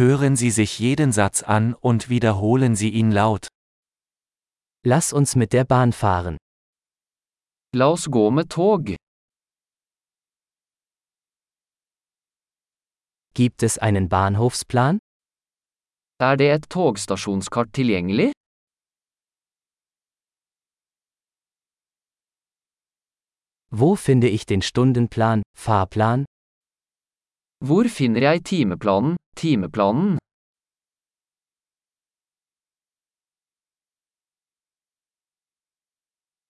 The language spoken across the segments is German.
Hören Sie sich jeden Satz an und wiederholen Sie ihn laut. Lass uns mit der Bahn fahren. La oss gå med tog. Gibt es einen Bahnhofsplan? Er det et togstasjonskart tilgjengelig? Wo finde ich den Stundenplan, Fahrplan? Hvor finner jeg timeplanen, timeplanen?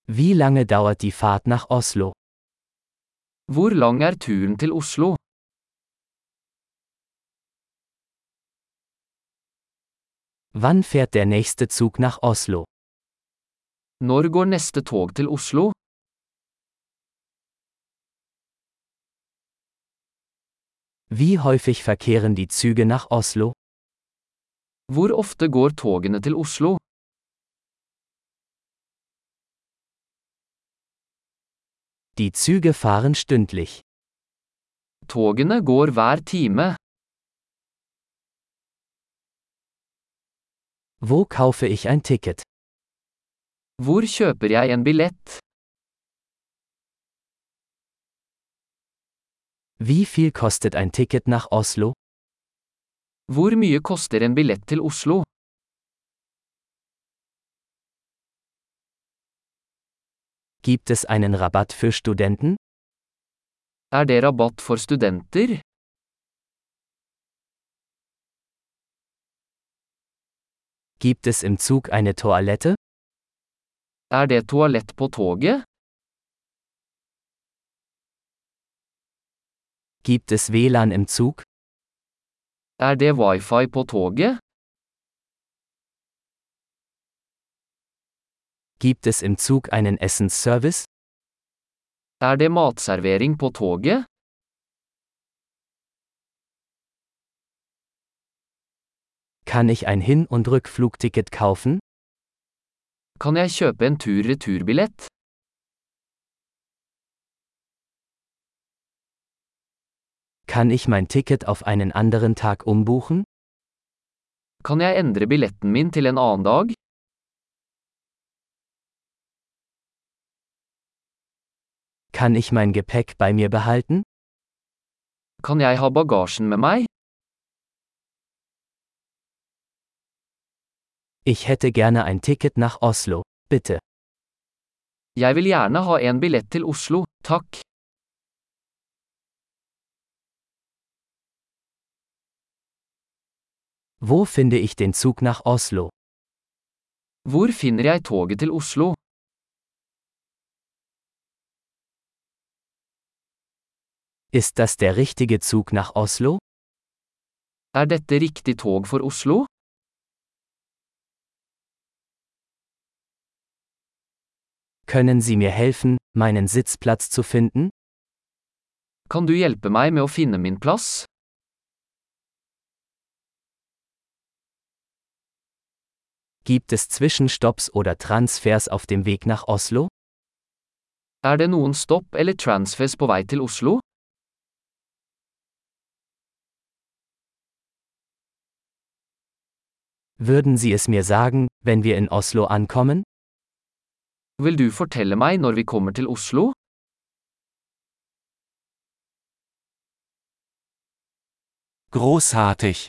Wie lange dauert die Fahrt nach Oslo? Hvor lang er turen til Oslo? Wann fährt der nächste Zug nach Oslo? Når går neste tog til Oslo? Wie häufig verkehren die Züge nach Oslo? Hvor ofte går togene til Oslo? Die Züge fahren stündlich. Togene går hver time. Wo kaufe ich ein Ticket? Hvor kjøper jeg en billett? Wie viel kostet ein Ticket nach Oslo? Hvor mye koster en billett til Oslo? Gibt es einen Rabatt für Studenten? Er det rabatt for studenter? Gibt es im Zug eine Toilette? Er det toalett på toget? Gibt es WLAN im Zug? Er det wifi på toget? Gibt es im Zug einen Essensservice? Er det matservering på toget? Kann ich ein Hin- und Rückflugticket kaufen? Kan jeg kjøpe en tur-returbillett? Kann ich mein Ticket auf einen anderen Tag umbuchen? Kan jeg endre billetten min til en annen dag? Kann ich mein Gepäck bei mir behalten? Kan jeg ha bagasjen med meg? Ich hätte gerne ein Ticket nach Oslo, bitte. Jeg vil gjerne ha en billett til Oslo, takk. Wo finde ich den Zug nach Oslo? Hvor finner jeg toget til Oslo? Ist das der richtige Zug nach Oslo? Er dette riktig tog for Oslo? Können Sie mir helfen, meinen Sitzplatz zu finden? Kan du hjelpe meg med å finne min plass? Gibt es Zwischenstopps oder Transfers auf dem Weg nach Oslo? Er det noen stopp eller transfers på vei til Oslo? Würden Sie es mir sagen, wenn wir in Oslo ankommen? Vil du fortelle meg når vi kommer til Oslo? Großartig!